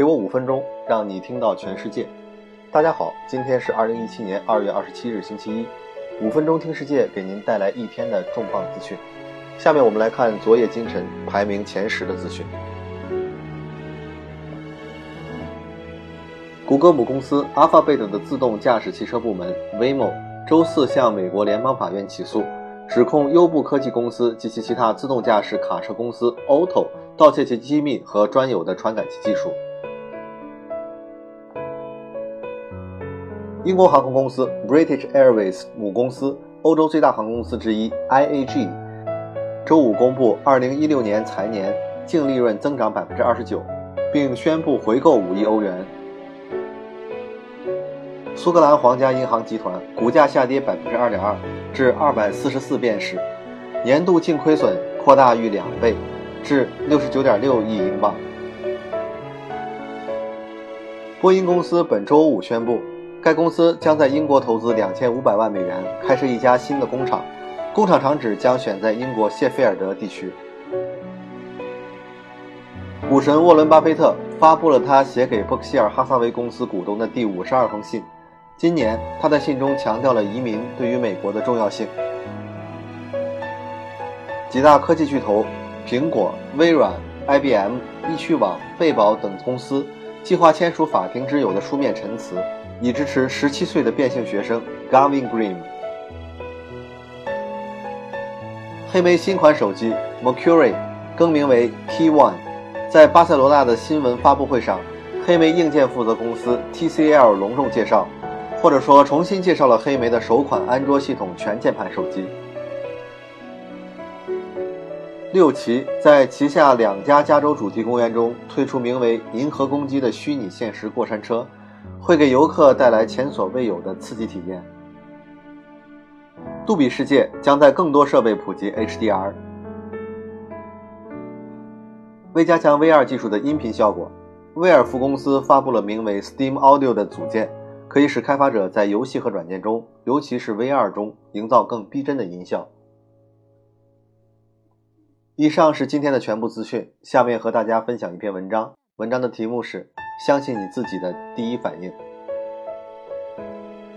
给我五分钟，让你听到全世界。大家好，今天是二零一七年二月二十七日，星期一。五分钟听世界，给您带来一天的重磅资讯。下面我们来看昨夜今晨排名前十的资讯。谷歌母公司 Alphabet 的自动驾驶汽车部门 Waymo 周四向美国联邦法院起诉，指控优步科技公司及其其他自动驾驶卡车公司 Auto 盗窃其机密和专有的传感器技术。英国航空公司 British Airways 母公司、欧洲最大航空公司之一 IAG，周五公布2016年财年净利润增长29%，并宣布回购5亿欧元。苏格兰皇家银行集团股价下跌2.2%至244便士，年度净亏损扩大逾两倍，至69.6亿英镑。波音公司本周五宣布。该公司将在英国投资两千五百万美元，开设一家新的工厂，工厂厂址将选在英国谢菲尔德地区。股神沃伦·巴菲特发布了他写给伯克希尔·哈撒韦公司股东的第五十二封信。今年，他在信中强调了移民对于美国的重要性。几大科技巨头苹果、微软、IBM、易趣网、贝宝等公司计划签署法庭之友的书面陈词。以支持十七岁的变性学生 Gavin Green。黑莓新款手机 Mercury 更名为 T1，在巴塞罗那的新闻发布会上，黑莓硬件负责公司 TCL 隆重介绍，或者说重新介绍了黑莓的首款安卓系统全键盘手机。六旗在旗下两家加州主题公园中推出名为“银河攻击”的虚拟现实过山车。会给游客带来前所未有的刺激体验。杜比世界将在更多设备普及 HDR。为加强 VR 技术的音频效果，威尔福公司发布了名为 Steam Audio 的组件，可以使开发者在游戏和软件中，尤其是 VR 中，营造更逼真的音效。以上是今天的全部资讯，下面和大家分享一篇文章，文章的题目是。相信你自己的第一反应。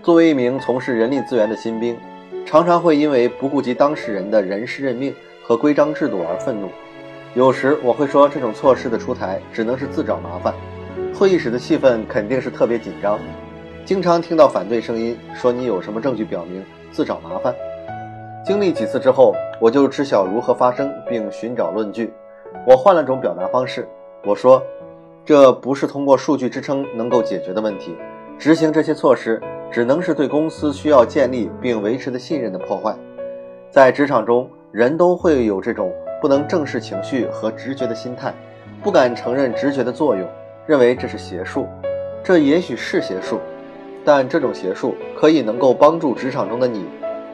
作为一名从事人力资源的新兵，常常会因为不顾及当事人的人事任命和规章制度而愤怒。有时我会说，这种措施的出台只能是自找麻烦。会议室的气氛肯定是特别紧张，经常听到反对声音说：“你有什么证据表明自找麻烦？”经历几次之后，我就知晓如何发声并寻找论据。我换了种表达方式，我说。这不是通过数据支撑能够解决的问题，执行这些措施只能是对公司需要建立并维持的信任的破坏。在职场中，人都会有这种不能正视情绪和直觉的心态，不敢承认直觉的作用，认为这是邪术。这也许是邪术，但这种邪术可以能够帮助职场中的你，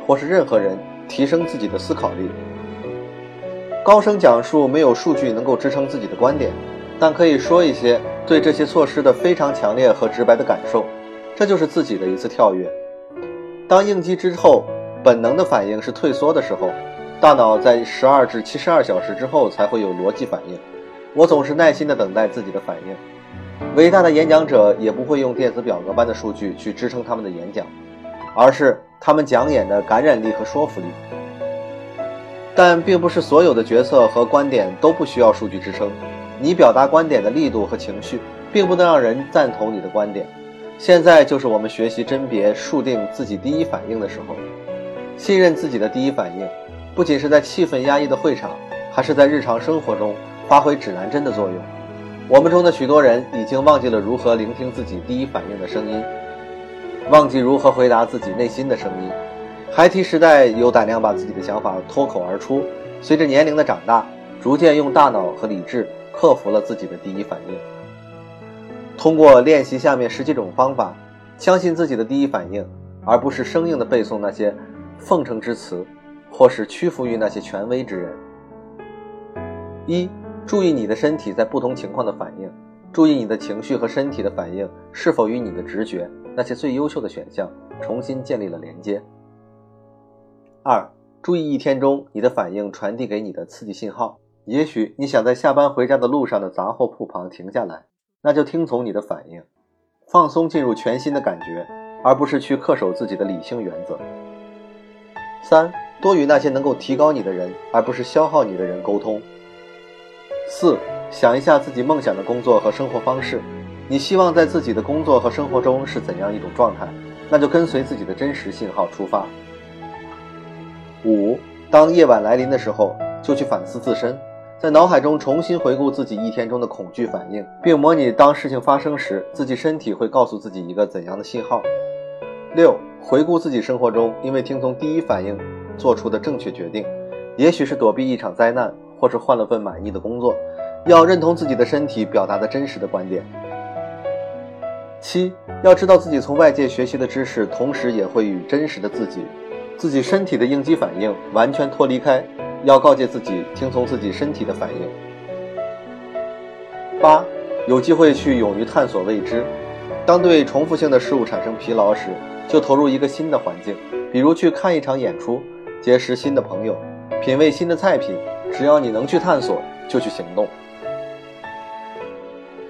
或是任何人提升自己的思考力。高声讲述没有数据能够支撑自己的观点。但可以说一些对这些措施的非常强烈和直白的感受，这就是自己的一次跳跃。当应激之后，本能的反应是退缩的时候，大脑在十二至七十二小时之后才会有逻辑反应。我总是耐心地等待自己的反应。伟大的演讲者也不会用电子表格般的数据去支撑他们的演讲，而是他们讲演的感染力和说服力。但并不是所有的决策和观点都不需要数据支撑。你表达观点的力度和情绪，并不能让人赞同你的观点。现在就是我们学习甄别、树定自己第一反应的时候。信任自己的第一反应，不仅是在气氛压抑的会场，还是在日常生活中发挥指南针的作用。我们中的许多人已经忘记了如何聆听自己第一反应的声音，忘记如何回答自己内心的声音。孩提时代有胆量把自己的想法脱口而出，随着年龄的长大，逐渐用大脑和理智。克服了自己的第一反应。通过练习下面十几种方法，相信自己的第一反应，而不是生硬的背诵那些奉承之词，或是屈服于那些权威之人。一、注意你的身体在不同情况的反应，注意你的情绪和身体的反应是否与你的直觉那些最优秀的选项重新建立了连接。二、注意一天中你的反应传递给你的刺激信号。也许你想在下班回家的路上的杂货铺旁停下来，那就听从你的反应，放松进入全新的感觉，而不是去恪守自己的理性原则。三，多与那些能够提高你的人，而不是消耗你的人沟通。四，想一下自己梦想的工作和生活方式，你希望在自己的工作和生活中是怎样一种状态？那就跟随自己的真实信号出发。五，当夜晚来临的时候，就去反思自身，在脑海中重新回顾自己一天中的恐惧反应，并模拟当事情发生时，自己身体会告诉自己一个怎样的信号。六，回顾自己生活中因为听从第一反应做出的正确决定，也许是躲避一场灾难，或是换了份满意的工作，要认同自己的身体表达的真实的观点。七，要知道自己从外界学习的知识，同时也会与真实的自己、自己身体的应激反应完全脱离开，要告诫自己听从自己身体的反应。八，有机会去勇于探索未知，当对重复性的事物产生疲劳时，就投入一个新的环境，比如去看一场演出，结识新的朋友，品味新的菜品。只要你能去探索，就去行动。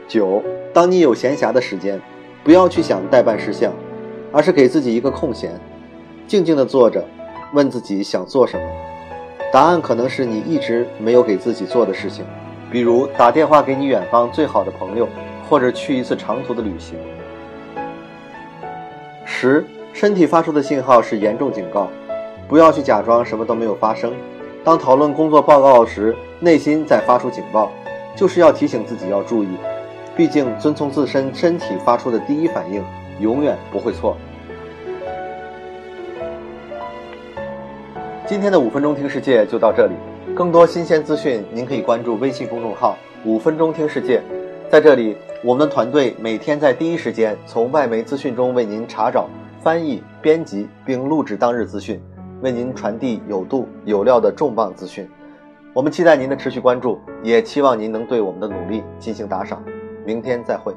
九，当你有闲暇的时间。不要去想代办事项，而是给自己一个空闲，静静地坐着，问自己想做什么。答案可能是你一直没有给自己做的事情，比如打电话给你远方最好的朋友，或者去一次长途的旅行。十，身体发出的信号是严重警告，不要去假装什么都没有发生。当讨论工作报告时，内心在发出警报，就是要提醒自己要注意。毕竟，遵从自身身体发出的第一反应，永远不会错。今天的五分钟听世界就到这里，更多新鲜资讯，您可以关注微信公众号“五分钟听世界”。在这里，我们的团队每天在第一时间从外媒资讯中为您查找、翻译、编辑并录制当日资讯，为您传递有度有料的重磅资讯。我们期待您的持续关注，也期望您能对我们的努力进行打赏。明天再会。